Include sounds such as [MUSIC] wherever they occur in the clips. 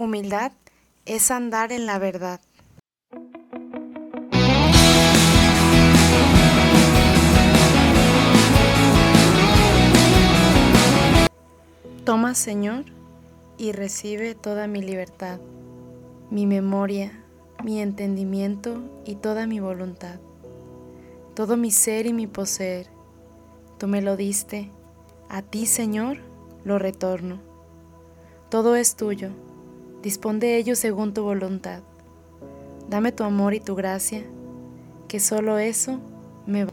Humildad es andar en la verdad. Toma, Señor, y recibe toda mi libertad, mi memoria, mi entendimiento y toda mi voluntad, todo mi ser y mi poseer. Tú me lo diste, a ti, Señor, lo retorno. Todo es tuyo, dispón de ello según tu voluntad. Dame tu amor y tu gracia, que solo eso me va.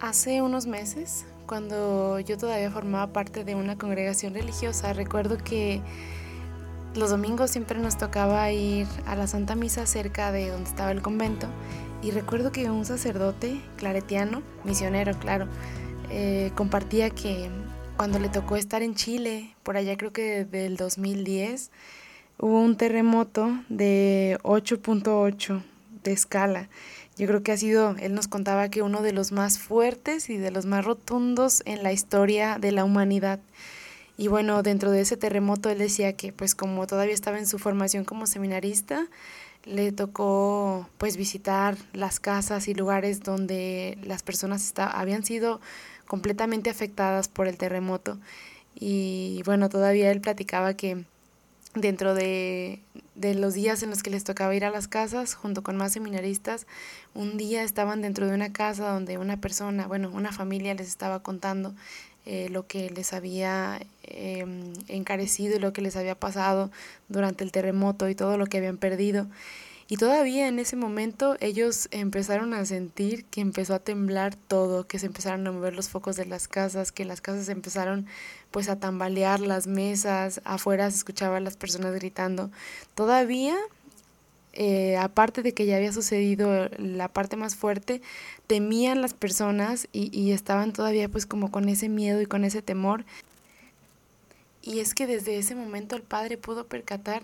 Hace unos meses cuando yo todavía formaba parte de una congregación religiosa, recuerdo que los domingos siempre nos tocaba ir a la Santa Misa cerca de donde estaba el convento y recuerdo que un sacerdote claretiano, misionero, claro, eh, compartía que cuando le tocó estar en Chile, por allá creo que del 2010, hubo un terremoto de 8.8 de escala yo creo que ha sido, él nos contaba que uno de los más fuertes y de los más rotundos en la historia de la humanidad. Y bueno, dentro de ese terremoto él decía que pues como todavía estaba en su formación como seminarista, le tocó pues visitar las casas y lugares donde las personas habían sido completamente afectadas por el terremoto. Y bueno, todavía él platicaba que dentro de, de, los días en los que les tocaba ir a las casas junto con más seminaristas, un día estaban dentro de una casa donde una persona, bueno, una familia les estaba contando eh, lo que les había em, encarecido y lo que les había pasado durante el terremoto y todo lo que habían perdido. Y todavía en ese momento ellos empezaron a sentir que empezó a temblar todo, que se empezaron a mover los focos de las casas, que las casas empezaron pues a tambalear las mesas, afuera se escuchaban las personas gritando. Todavía, eh, aparte de que ya había sucedido la parte más fuerte, temían las personas y, y estaban todavía pues como con ese miedo y con ese temor. Y es que desde ese momento el padre pudo percatar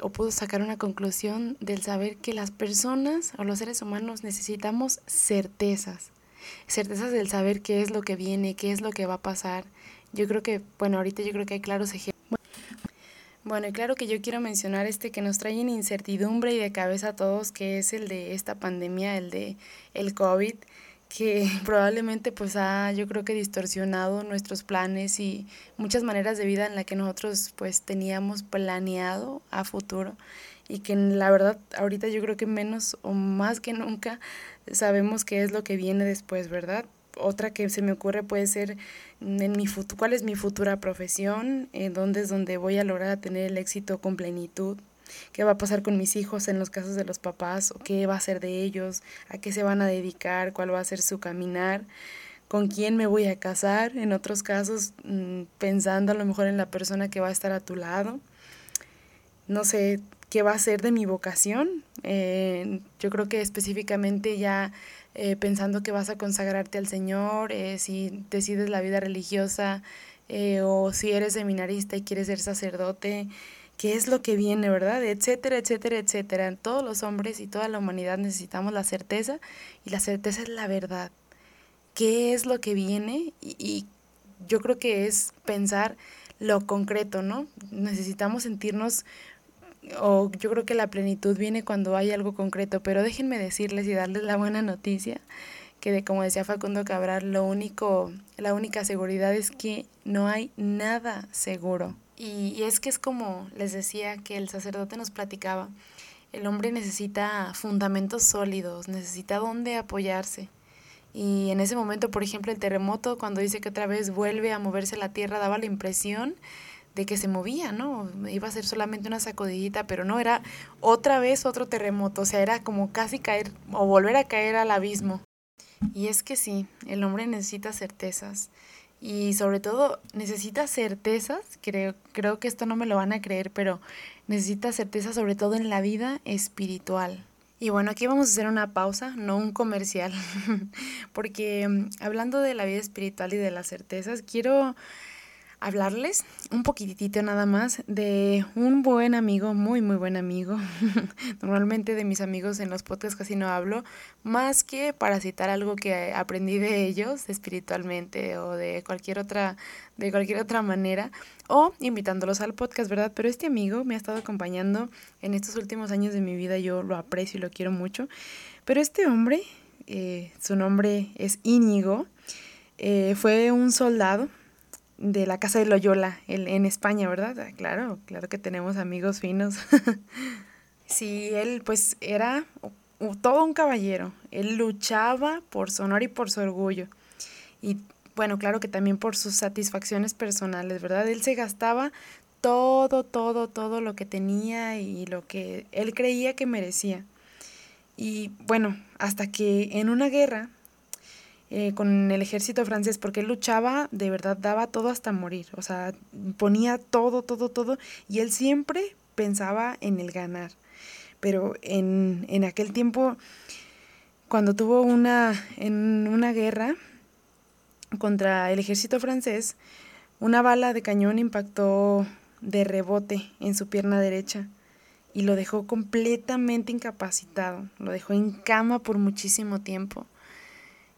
o pudo sacar una conclusión del saber que las personas o los seres humanos necesitamos certezas, certezas del saber qué es lo que viene, qué es lo que va a pasar. Yo creo que, bueno, ahorita yo creo que hay claros ejemplos. Bueno, y claro que yo quiero mencionar este que nos trae incertidumbre y de cabeza a todos, que es el de esta pandemia, el de el COVID que [LAUGHS] probablemente pues ha yo creo que distorsionado nuestros planes y muchas maneras de vida en la que nosotros pues teníamos planeado a futuro. Y que la verdad ahorita yo creo que menos o más que nunca sabemos qué es lo que viene después, ¿verdad? Otra que se me ocurre puede ser en mi cuál es mi futura profesión, en dónde es donde voy a lograr tener el éxito con plenitud, qué va a pasar con mis hijos en los casos de los papás, qué va a ser de ellos, a qué se van a dedicar, cuál va a ser su caminar, con quién me voy a casar, en otros casos mm, pensando a lo mejor en la persona que va a estar a tu lado. No sé qué va a ser de mi vocación. Eh, yo creo que específicamente ya eh, pensando que vas a consagrarte al Señor, eh, si decides la vida religiosa o si eres seminarista y quieres ser sacerdote, qué es lo que viene, ¿verdad? Etcétera, etcétera, etcétera. Todos los hombres y toda la humanidad necesitamos la certeza y la certeza es la verdad. ¿Qué es lo que viene? Y, yo creo que es pensar lo concreto, ¿no? Necesitamos sentirnos, o yo creo que la plenitud viene cuando hay algo concreto, pero déjenme decirles y darles la buena noticia que de como decía Facundo Cabral, lo único, la única seguridad es que no hay nada seguro. Y, es que es como les decía que el sacerdote nos platicaba, el hombre necesita fundamentos sólidos, necesita dónde apoyarse. Y en ese momento, por ejemplo, el terremoto, cuando dice que otra vez vuelve a moverse la tierra, daba la impresión de que se movía, ¿no? Iba a ser solamente una sacudidita, pero no, era otra vez otro terremoto, o sea, era como casi caer o volver a caer al abismo. Y es que sí, el hombre necesita certezas, y sobre todo necesita certezas, creo, creo que esto no me lo van a creer, pero necesita certeza sobre todo en la vida espiritual. Y bueno, aquí vamos a hacer una pausa, no un comercial, [LAUGHS] porque mm, hablando de la vida espiritual y de las certezas, quiero hablarles un poquitito nada más de un buen amigo, muy muy buen amigo. [LAUGHS] Normalmente de mis amigos en los podcasts casi no hablo, más que para citar algo que aprendí de ellos espiritualmente o de cualquier otra de cualquier otra manera o invitándolos al podcast, ¿verdad? Pero este amigo me ha estado acompañando en estos últimos años de mi vida, yo lo aprecio y lo quiero mucho. Pero este hombre, eh, su nombre es Íñigo, eh, fue un soldado de la casa de Loyola en España, ¿verdad? Ah, claro, claro que tenemos amigos finos. [LAUGHS] sí, él pues era todo un caballero. Él luchaba por su honor y por su orgullo. Y bueno, claro que también por sus satisfacciones personales, ¿verdad? Él se gastaba todo, todo, todo lo que tenía y lo que él creía que merecía. Y bueno, hasta que en una guerra eh, con el ejército francés porque él luchaba, de verdad daba todo hasta morir, o sea, ponía todo, todo, todo y él siempre pensaba en el ganar. Pero en, en aquel tiempo, cuando tuvo una, en una guerra contra el ejército francés, una bala de cañón impactó de rebote en su pierna derecha y lo dejó completamente incapacitado, lo dejó en cama por muchísimo tiempo.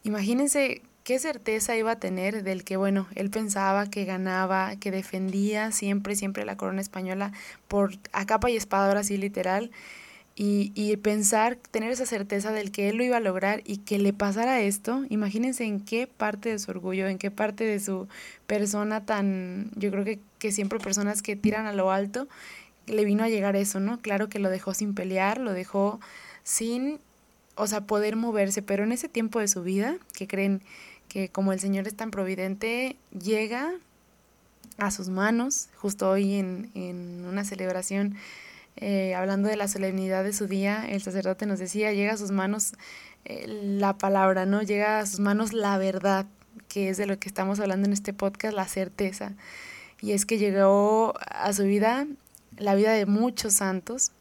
Imagínense qué certeza iba a tener del que, bueno, él pensaba que ganaba, que defendía siempre, siempre la corona española por a capa y espada, ahora sí literal, y, y pensar, tener esa certeza del que él lo iba a lograr y que le pasara esto, imagínense en qué parte de su orgullo, en qué parte de su persona tan, yo creo que, que siempre personas que tiran a lo alto, le vino a llegar eso, ¿no? Claro que lo dejó sin pelear, lo dejó sin o sea, poder moverse, pero en ese tiempo de su vida, que creen que como el Señor es tan providente, llega a sus manos, justo hoy en, en una celebración, eh, hablando de la solemnidad de su día, el sacerdote nos decía, llega a sus manos eh, la palabra, ¿no? Llega a sus manos la verdad, que es de lo que estamos hablando en este podcast, la certeza. Y es que llegó a su vida la vida de muchos santos,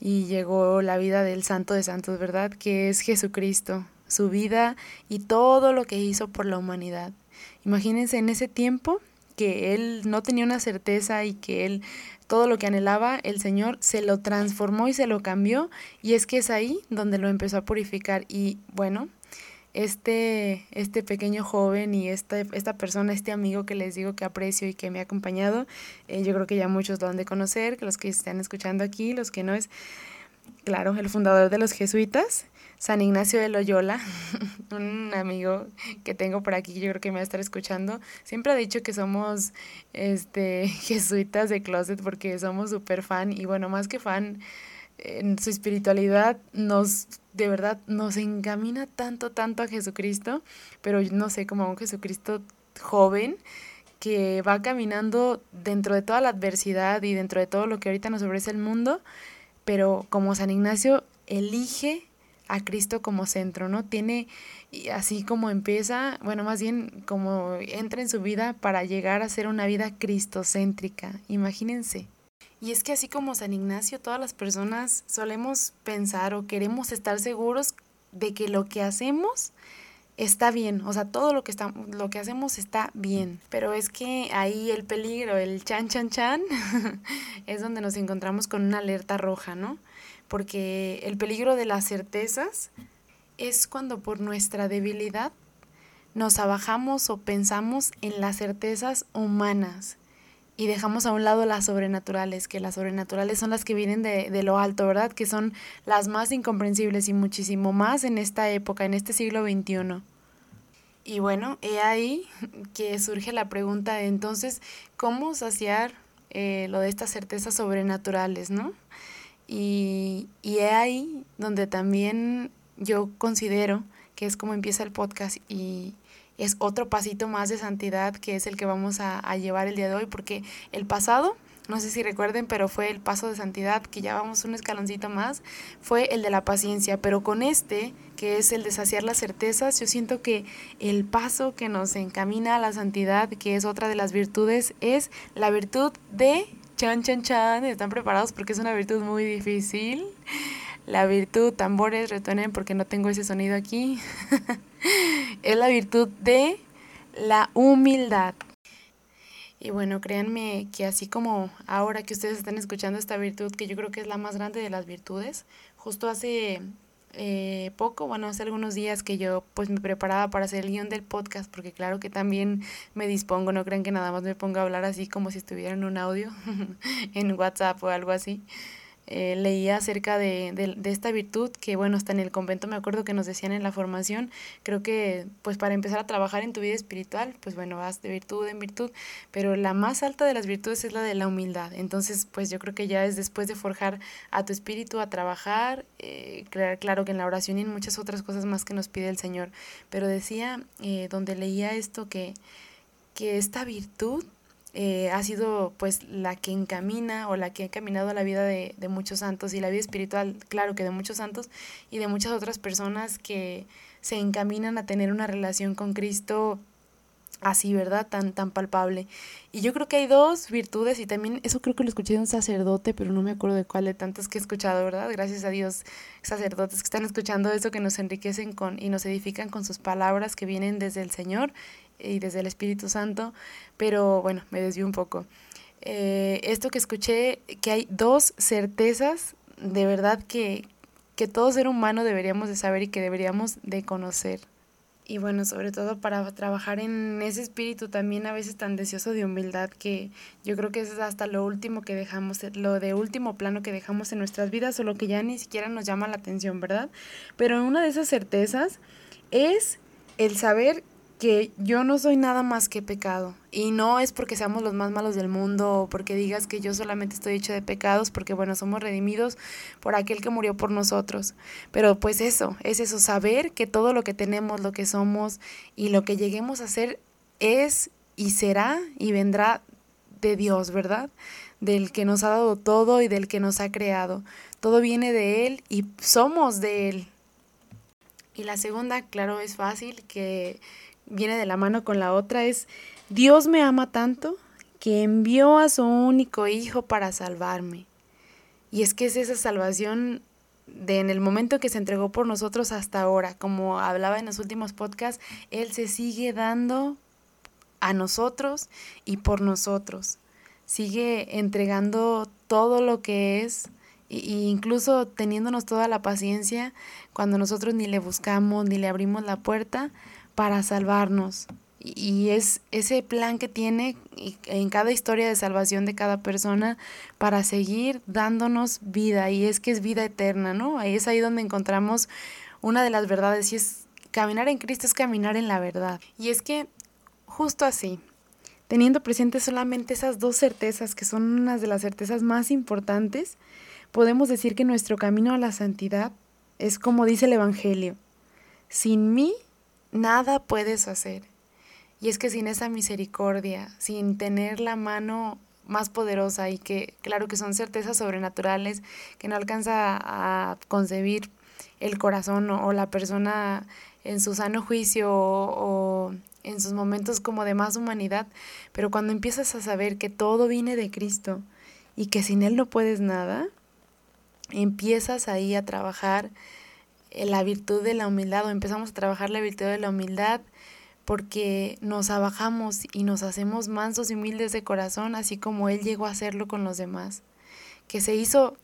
y llegó la vida del Santo de Santos, ¿verdad? Que es Jesucristo, su vida y todo lo que hizo por la humanidad. Imagínense en ese tiempo que él no tenía una certeza y que él todo lo que anhelaba, el Señor se lo transformó y se lo cambió y es que es ahí donde lo empezó a purificar y bueno, este, este pequeño joven y esta, esta persona, este amigo que les digo que aprecio y que me ha acompañado, eh, yo creo que ya muchos lo han de conocer, que los que están escuchando aquí, los que no es, claro, el fundador de los jesuitas, San Ignacio de Loyola, [LAUGHS] un amigo que tengo por aquí, yo creo que me va a estar escuchando, siempre ha dicho que somos este, [LAUGHS] jesuitas de closet porque somos súper fan y bueno, más que fan, en su espiritualidad nos de verdad nos encamina tanto, tanto a Jesucristo, pero no sé, como a un Jesucristo joven que va caminando dentro de toda la adversidad y dentro de todo lo que ahorita nos ofrece el mundo, pero como San Ignacio elige a Cristo como centro, ¿no? Tiene, así como empieza, bueno, más bien como entra en su vida para llegar a ser una vida cristocéntrica, imagínense. Y es que así como San Ignacio, todas las personas solemos pensar o queremos estar seguros de que lo que hacemos está bien, o sea, todo lo que, está, lo que hacemos está bien, pero es que ahí el peligro, el chan chan chan, [LAUGHS] es donde nos encontramos con una alerta roja, ¿no? Porque el peligro de las certezas es cuando por nuestra debilidad nos abajamos o pensamos en las certezas humanas y dejamos a un lado las sobrenaturales, que las sobrenaturales son las que vienen de, de, lo alto, ¿verdad? Que son las más incomprensibles y muchísimo más en esta época, en este siglo XXI. Y bueno, he ahí que surge la pregunta de entonces, ¿cómo saciar eh, lo de estas certezas sobrenaturales, no? Y, y he ahí donde también yo considero que es como empieza el podcast y, es otro pasito más de santidad que es el que vamos a, llevar el día de hoy, porque el pasado, no sé si recuerden, pero fue el paso de santidad, que ya vamos un escaloncito más, fue el de la paciencia, pero con este, que es el de saciar las certezas, yo siento que el paso que nos encamina a la santidad, que es otra de las virtudes, es la virtud de chan, chan, chan, están preparados porque es una virtud muy difícil. La virtud, tambores, retuenen porque no tengo ese sonido aquí. [LAUGHS] es la virtud de la humildad. Y bueno, créanme que así como ahora que ustedes están escuchando esta virtud, que yo creo que es la más grande de las virtudes, justo hace eh, poco, bueno, hace algunos días que yo pues me preparaba para hacer el guion del podcast, porque claro que también me dispongo, no crean que nada más me ponga a hablar así como si estuviera en un audio, [LAUGHS] en WhatsApp o algo así eh, leía acerca de, de, esta virtud que, bueno, hasta en el convento me acuerdo que nos decían en la formación, creo que pues para empezar a trabajar en tu vida espiritual, pues bueno, vas de virtud en virtud, pero la más alta de las virtudes es la de la humildad. Entonces, pues yo creo que ya es después de forjar a tu espíritu a trabajar, eh, claro, que en la oración y en muchas otras cosas más que nos pide el Señor, pero decía, eh, donde leía esto, que, que esta virtud eh, ha sido pues la que encamina o la que ha encaminado la vida de, de, muchos santos y la vida espiritual, claro que de muchos santos y de muchas otras personas que se encaminan a tener una relación con Cristo así, ¿verdad? Tan, tan palpable. Y yo creo que hay dos virtudes y también eso creo que lo escuché de un sacerdote, pero no me acuerdo de cuál de tantos que he escuchado, ¿verdad? Gracias a Dios, sacerdotes que están escuchando eso, que nos enriquecen con y nos edifican con sus palabras que vienen desde el Señor y desde el Espíritu Santo, pero bueno, me desvío un poco. Eh, esto que escuché, que hay dos certezas de verdad que, que todo ser humano deberíamos de saber y que deberíamos de conocer. Y bueno, sobre todo para trabajar en ese espíritu también a veces tan deseoso de humildad que yo creo que es hasta lo último que dejamos, lo de último plano que dejamos en nuestras vidas o lo que ya ni siquiera nos llama la atención, ¿verdad? Pero una de esas certezas es el saber que yo no soy nada más que pecado. Y no es porque seamos los más malos del mundo o porque digas que yo solamente estoy hecho de pecados, porque bueno, somos redimidos por aquel que murió por nosotros. Pero pues eso, es eso, saber que todo lo que tenemos, lo que somos y lo que lleguemos a ser es y será y vendrá de Dios, ¿verdad? Del que nos ha dado todo y del que nos ha creado. Todo viene de Él y somos de Él. Y la segunda, claro, es fácil, que viene de la mano con la otra, es Dios me ama tanto que envió a su único hijo para salvarme. Y es que es esa salvación de en el momento que se entregó por nosotros hasta ahora, como hablaba en los últimos podcasts, Él se sigue dando a nosotros y por nosotros. Sigue entregando todo lo que es e incluso teniéndonos toda la paciencia cuando nosotros ni le buscamos ni le abrimos la puerta para salvarnos. Y es ese plan que tiene en cada historia de salvación de cada persona para seguir dándonos vida. Y es que es vida eterna, ¿no? Ahí es ahí donde encontramos una de las verdades. Y es caminar en Cristo es caminar en la verdad. Y es que justo así, teniendo presente solamente esas dos certezas que son unas de las certezas más importantes, podemos decir que nuestro camino a la santidad es como dice el Evangelio. Sin mí nada puedes hacer. Y es que sin esa misericordia, sin tener la mano más poderosa y que claro que son certezas sobrenaturales que no alcanza a concebir el corazón o, la persona en su sano juicio o, en sus momentos como de más humanidad, pero cuando empiezas a saber que todo viene de Cristo y que sin Él no puedes nada, empiezas ahí a trabajar la virtud de la humildad o empezamos a trabajar la virtud de la humildad porque nos abajamos y nos hacemos mansos y humildes de corazón, así como Él llegó a hacerlo con los demás, que se hizo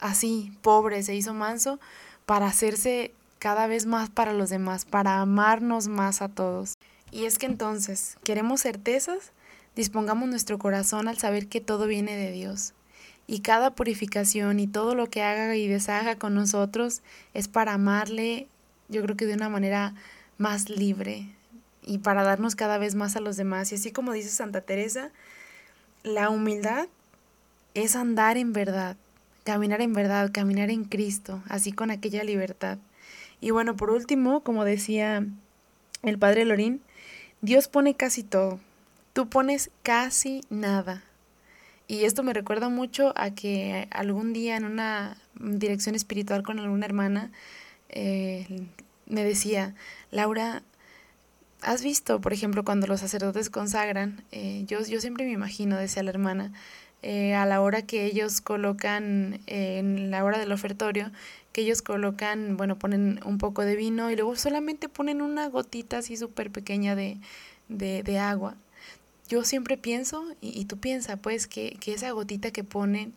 así, pobre, se hizo manso para hacerse cada vez más para los demás, para amarnos más a todos. Y es que entonces, ¿queremos certezas? Dispongamos nuestro corazón al saber que todo viene de Dios, y cada purificación y todo lo que haga y deshaga con nosotros es para amarle, yo creo que de una manera más libre y para darnos cada vez más a los demás. Y así como dice Santa Teresa, la humildad es andar en verdad, caminar en verdad, caminar en Cristo, así con aquella libertad. Y bueno, por último, como decía el padre Lorín, Dios pone casi todo, tú pones casi nada. Y esto me recuerda mucho a que algún día en una dirección espiritual con alguna hermana eh, me decía, Laura, ¿has visto, por ejemplo, cuando los sacerdotes consagran? Eh, yo, yo siempre me imagino, decía la hermana, eh, a la hora que ellos colocan, en la hora del ofertorio, que ellos colocan, bueno, ponen un poco de vino y luego solamente ponen una gotita así súper pequeña de, de agua yo siempre pienso, y, tú piensas, pues, que, que, esa gotita que ponen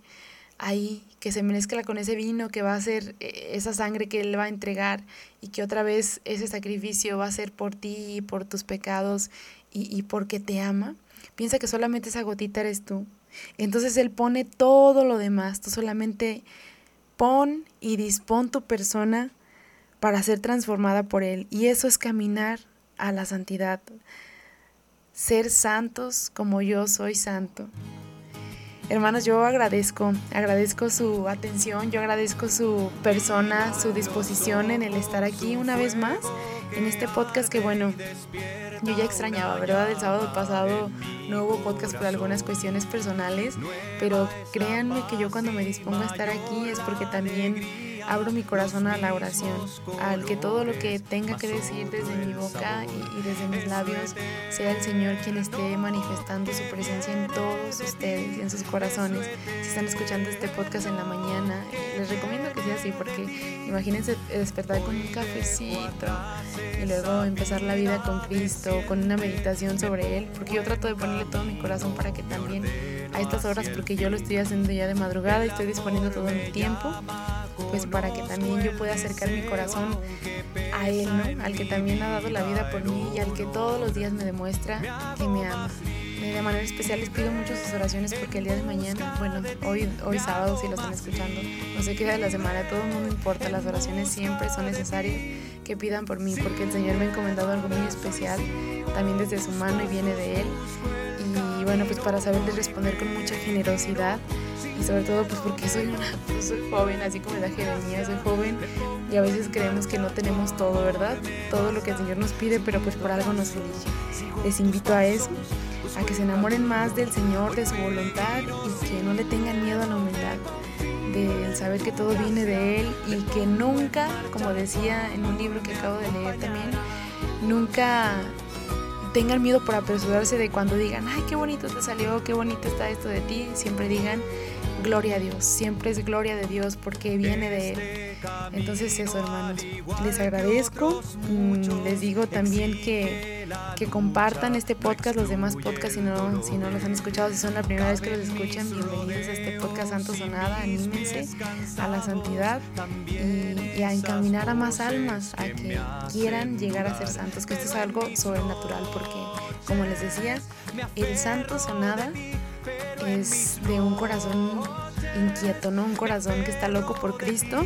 ahí, que se mezcla con ese vino, que va a ser eh, esa sangre que Él va a entregar, y que otra vez ese sacrificio va a ser por ti y por tus pecados y, y porque te ama, piensa que solamente esa gotita eres tú. Entonces Él pone todo lo demás, tú solamente pon y dispón tu persona para ser transformada por Él. Y eso es caminar a la santidad, ser santos como yo soy santo. Hermanos, yo agradezco, agradezco su atención, yo agradezco su persona, su disposición en el estar aquí una vez más en este podcast que bueno, yo ya extrañaba, ¿verdad? El sábado pasado no hubo podcast por algunas cuestiones personales, pero créanme que yo cuando me dispongo a estar aquí es porque también abro mi corazón a la oración, al que todo lo que tenga que decir desde mi boca y, desde mis labios sea el Señor quien esté manifestando su presencia en todos ustedes y en sus corazones. Si están escuchando este podcast en la mañana, les recomiendo que sea así porque imagínense despertar con un cafecito y luego empezar la vida con Cristo, con una meditación sobre Él, porque yo trato de ponerle todo mi corazón para que también a estas horas, porque yo lo estoy haciendo ya de madrugada y estoy disponiendo todo mi tiempo, pues para que también yo pueda acercar mi corazón a Él, ¿no? Al que también ha dado la vida por mí y al que todos los días me demuestra que me ama. De manera especial les pido mucho sus oraciones porque el día de mañana, bueno, hoy, hoy sábado si lo están escuchando, no sé qué día de la semana, todo el mundo importa, las oraciones siempre son necesarias que pidan por mí porque el Señor me ha encomendado algo muy especial, también desde su mano y viene de Él. Y bueno, pues para saberles responder con mucha generosidad y sobre todo pues porque soy una pues, [LAUGHS] soy joven, así como la Jeremías, soy joven y a veces creemos que no tenemos todo, ¿verdad? Todo lo que el Señor nos pide, pero pues por algo nos elige. Les invito a eso, a que se enamoren más del Señor, de su voluntad y que no le tengan miedo a la humildad, de saber que todo viene de Él y que nunca, como decía en un libro que acabo de leer también, nunca tengan miedo por apresurarse de cuando digan, ay, qué bonito te salió, qué bonito está esto de ti, siempre digan, gloria a Dios, siempre es gloria de Dios porque viene de Él. Entonces eso, hermanos, les agradezco, mm, les digo también que, que compartan este podcast, los demás podcasts, si no, si no los han escuchado, si son la primera vez que los escuchan, bienvenidos a este podcast Santo Sonada, anímense a la santidad y, a encaminar a más almas a que quieran llegar a ser santos, que esto es algo sobrenatural porque, como les decía, el Santo Sonada es de un corazón inquieto, ¿no? Un corazón que está loco por Cristo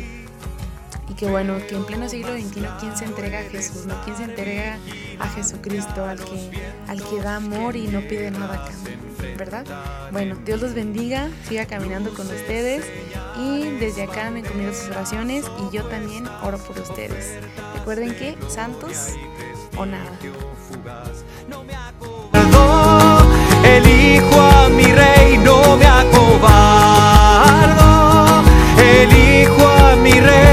y que bueno, que en pleno siglo XXI, ¿quién se entrega a Jesús? ¿No? ¿Quién se entrega a Jesucristo, al que, al que da amor y no pide nada a cambio, ¿verdad? Bueno, Dios los bendiga, siga caminando con ustedes y desde acá me encomiendo sus oraciones y yo también oro por ustedes. Recuerden que santos o nada. Elijo a mi rey, no me acobardo. Elijo a mi rey.